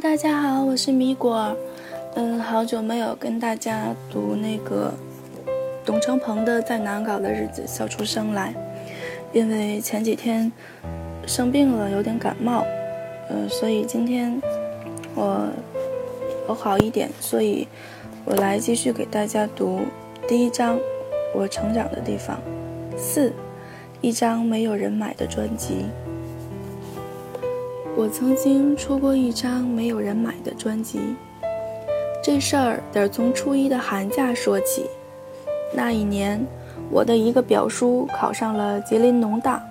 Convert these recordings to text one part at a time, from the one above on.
大家好，我是米果。嗯，好久没有跟大家读那个董成鹏的《在难搞的日子笑出声来》，因为前几天生病了，有点感冒。呃，所以今天我我好一点，所以我来继续给大家读第一章我成长的地方四，一张没有人买的专辑。我曾经出过一张没有人买的专辑，这事儿得从初一的寒假说起。那一年，我的一个表叔考上了吉林农大，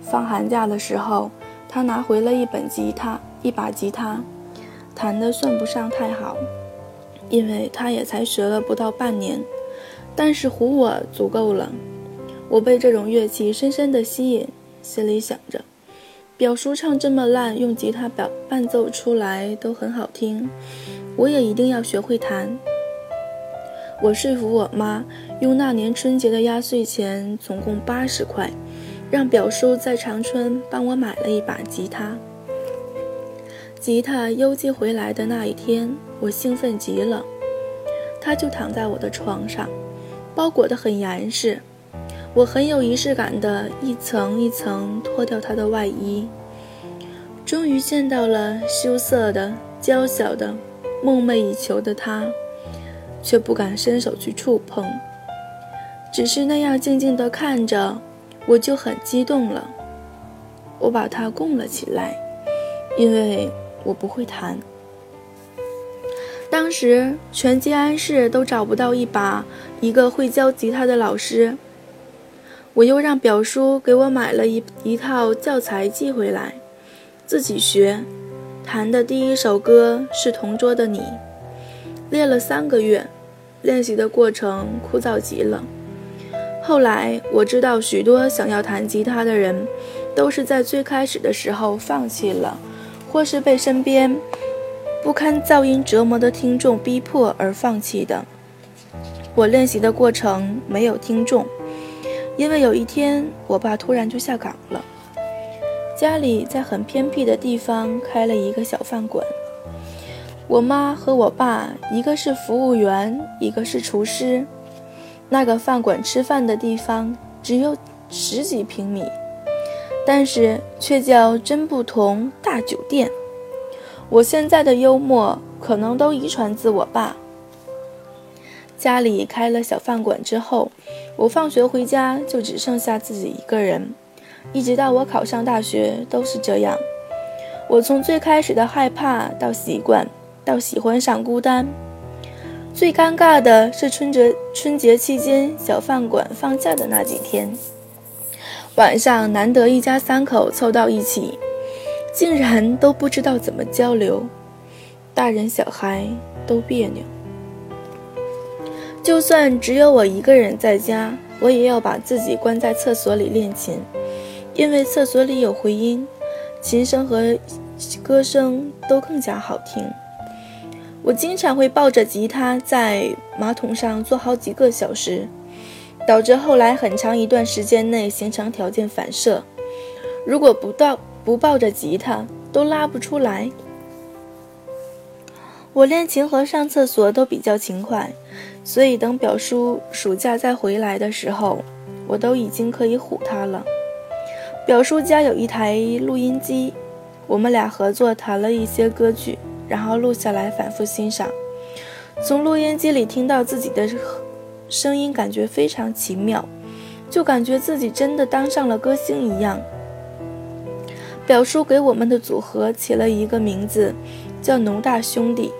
放寒假的时候，他拿回了一本吉他，一把吉他，弹的算不上太好，因为他也才学了不到半年，但是唬我足够了。我被这种乐器深深的吸引，心里想着。表叔唱这么烂，用吉他表伴奏出来都很好听，我也一定要学会弹。我说服我妈用那年春节的压岁钱，总共八十块，让表叔在长春帮我买了一把吉他。吉他邮寄回来的那一天，我兴奋极了。他就躺在我的床上，包裹得很严实。我很有仪式感的一层一层脱掉他的外衣，终于见到了羞涩的、娇小的、梦寐以求的他，却不敢伸手去触碰，只是那样静静地看着，我就很激动了。我把他供了起来，因为我不会弹。当时全吉安市都找不到一把一个会教吉他的老师。我又让表叔给我买了一一套教材寄回来，自己学。弹的第一首歌是《同桌的你》，练了三个月，练习的过程枯燥极了。后来我知道，许多想要弹吉他的人，都是在最开始的时候放弃了，或是被身边不堪噪音折磨的听众逼迫而放弃的。我练习的过程没有听众。因为有一天，我爸突然就下岗了，家里在很偏僻的地方开了一个小饭馆。我妈和我爸，一个是服务员，一个是厨师。那个饭馆吃饭的地方只有十几平米，但是却叫真不同大酒店。我现在的幽默可能都遗传自我爸。家里开了小饭馆之后。我放学回家就只剩下自己一个人，一直到我考上大学都是这样。我从最开始的害怕到习惯，到喜欢上孤单。最尴尬的是春节春节期间小饭馆放假的那几天，晚上难得一家三口凑到一起，竟然都不知道怎么交流，大人小孩都别扭。就算只有我一个人在家，我也要把自己关在厕所里练琴，因为厕所里有回音，琴声和歌声都更加好听。我经常会抱着吉他在马桶上坐好几个小时，导致后来很长一段时间内形成条件反射，如果不到不抱着吉他都拉不出来。我练琴和上厕所都比较勤快。所以，等表叔暑假再回来的时候，我都已经可以唬他了。表叔家有一台录音机，我们俩合作弹了一些歌曲，然后录下来反复欣赏。从录音机里听到自己的声音，感觉非常奇妙，就感觉自己真的当上了歌星一样。表叔给我们的组合起了一个名字，叫“农大兄弟”。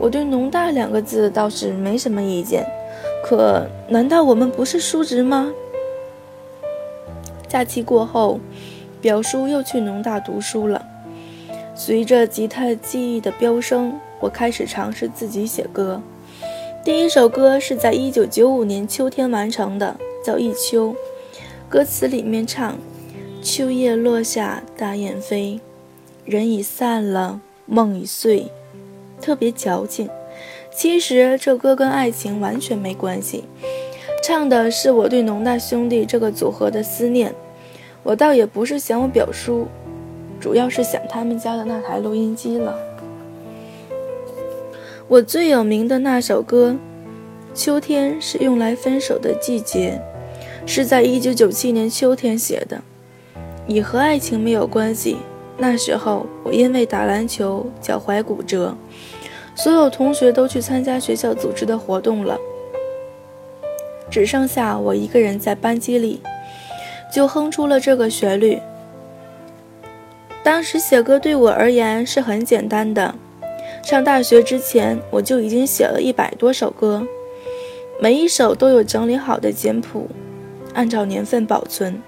我对“农大”两个字倒是没什么意见，可难道我们不是叔侄吗？假期过后，表叔又去农大读书了。随着吉他技艺的飙升，我开始尝试自己写歌。第一首歌是在1995年秋天完成的，叫《一秋》。歌词里面唱：“秋叶落下大雁飞，人已散了，梦已碎。”特别矫情，其实这歌跟爱情完全没关系，唱的是我对农大兄弟这个组合的思念。我倒也不是想我表叔，主要是想他们家的那台录音机了。我最有名的那首歌《秋天是用来分手的季节》，是在1997年秋天写的，也和爱情没有关系。那时候我因为打篮球脚踝骨折，所有同学都去参加学校组织的活动了，只剩下我一个人在班级里，就哼出了这个旋律。当时写歌对我而言是很简单的。上大学之前，我就已经写了一百多首歌，每一首都有整理好的简谱，按照年份保存。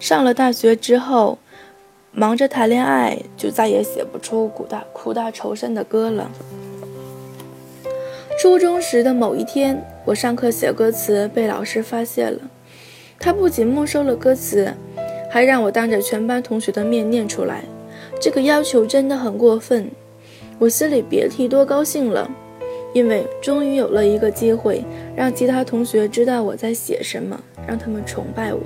上了大学之后，忙着谈恋爱，就再也写不出苦大苦大仇深的歌了。初中时的某一天，我上课写歌词被老师发现了，他不仅没收了歌词，还让我当着全班同学的面念出来。这个要求真的很过分。我心里别提多高兴了，因为终于有了一个机会让其他同学知道我在写什么，让他们崇拜我。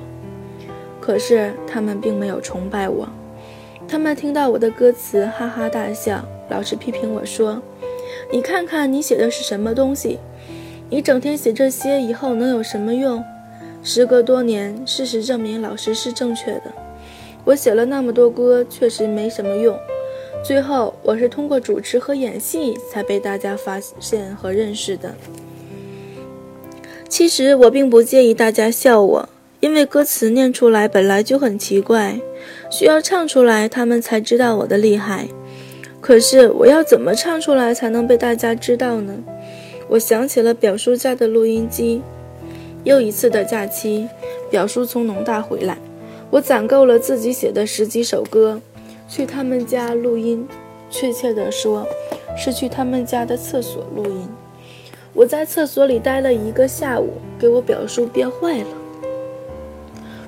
可是他们并没有崇拜我，他们听到我的歌词哈哈大笑。老师批评我说：“你看看你写的是什么东西？你整天写这些，以后能有什么用？”时隔多年，事实证明老师是正确的。我写了那么多歌，确实没什么用。最后，我是通过主持和演戏才被大家发现和认识的。其实我并不介意大家笑我，因为歌词念出来本来就很奇怪，需要唱出来，他们才知道我的厉害。可是我要怎么唱出来才能被大家知道呢？我想起了表叔家的录音机。又一次的假期，表叔从农大回来，我攒够了自己写的十几首歌。去他们家录音，确切地说，是去他们家的厕所录音。我在厕所里待了一个下午，给我表叔憋坏了。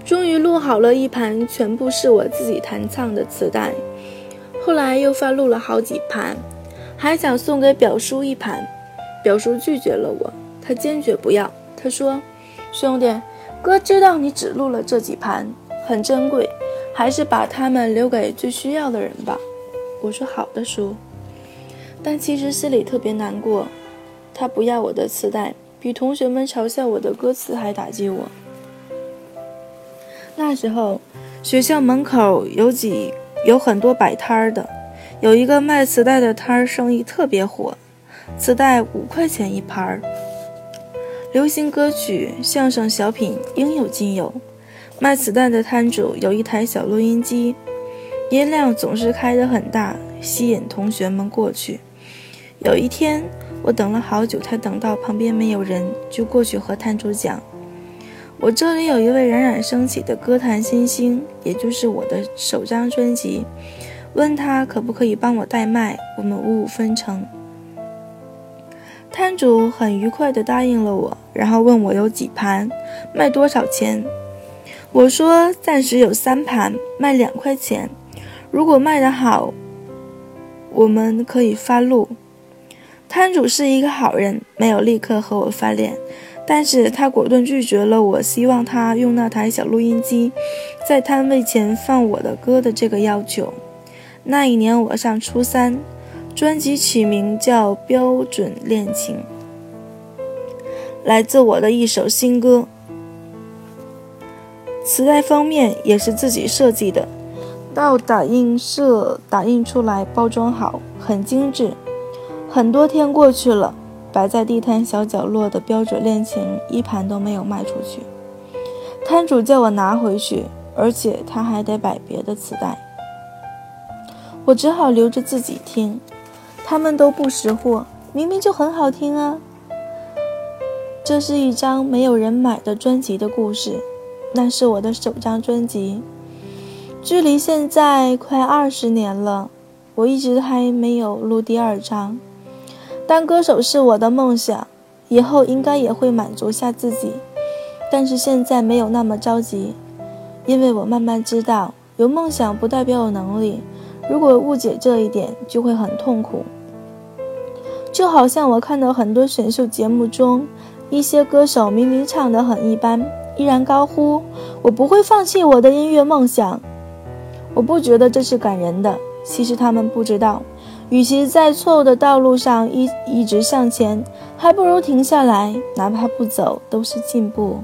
终于录好了一盘全部是我自己弹唱的磁带。后来又翻录了好几盘，还想送给表叔一盘，表叔拒绝了我，他坚决不要。他说：“兄弟，哥知道你只录了这几盘，很珍贵。”还是把它们留给最需要的人吧。我说好的，叔。但其实心里特别难过。他不要我的磁带，比同学们嘲笑我的歌词还打击我。那时候，学校门口有几有很多摆摊儿的，有一个卖磁带的摊儿，生意特别火，磁带五块钱一盘儿，流行歌曲、相声、小品应有尽有。卖磁带的摊主有一台小录音机，音量总是开得很大，吸引同学们过去。有一天，我等了好久，才等到旁边没有人，就过去和摊主讲：“我这里有一位冉冉升起的歌坛新星，也就是我的首张专辑，问他可不可以帮我代卖，我们五五分成。”摊主很愉快地答应了我，然后问我有几盘，卖多少钱。我说暂时有三盘，卖两块钱。如果卖得好，我们可以发路。摊主是一个好人，没有立刻和我翻脸，但是他果断拒绝了我希望他用那台小录音机在摊位前放我的歌的这个要求。那一年我上初三，专辑取名叫《标准恋情》，来自我的一首新歌。磁带封面也是自己设计的，到打印社打印出来，包装好，很精致。很多天过去了，摆在地摊小角落的标准恋情一盘都没有卖出去。摊主叫我拿回去，而且他还得摆别的磁带，我只好留着自己听。他们都不识货，明明就很好听啊。这是一张没有人买的专辑的故事。那是我的首张专辑，距离现在快二十年了，我一直还没有录第二张。当歌手是我的梦想，以后应该也会满足下自己，但是现在没有那么着急，因为我慢慢知道，有梦想不代表有能力。如果误解这一点，就会很痛苦。就好像我看到很多选秀节目中，一些歌手明明唱得很一般。依然高呼：“我不会放弃我的音乐梦想。”我不觉得这是感人的。其实他们不知道，与其在错误的道路上一一直向前，还不如停下来，哪怕不走都是进步。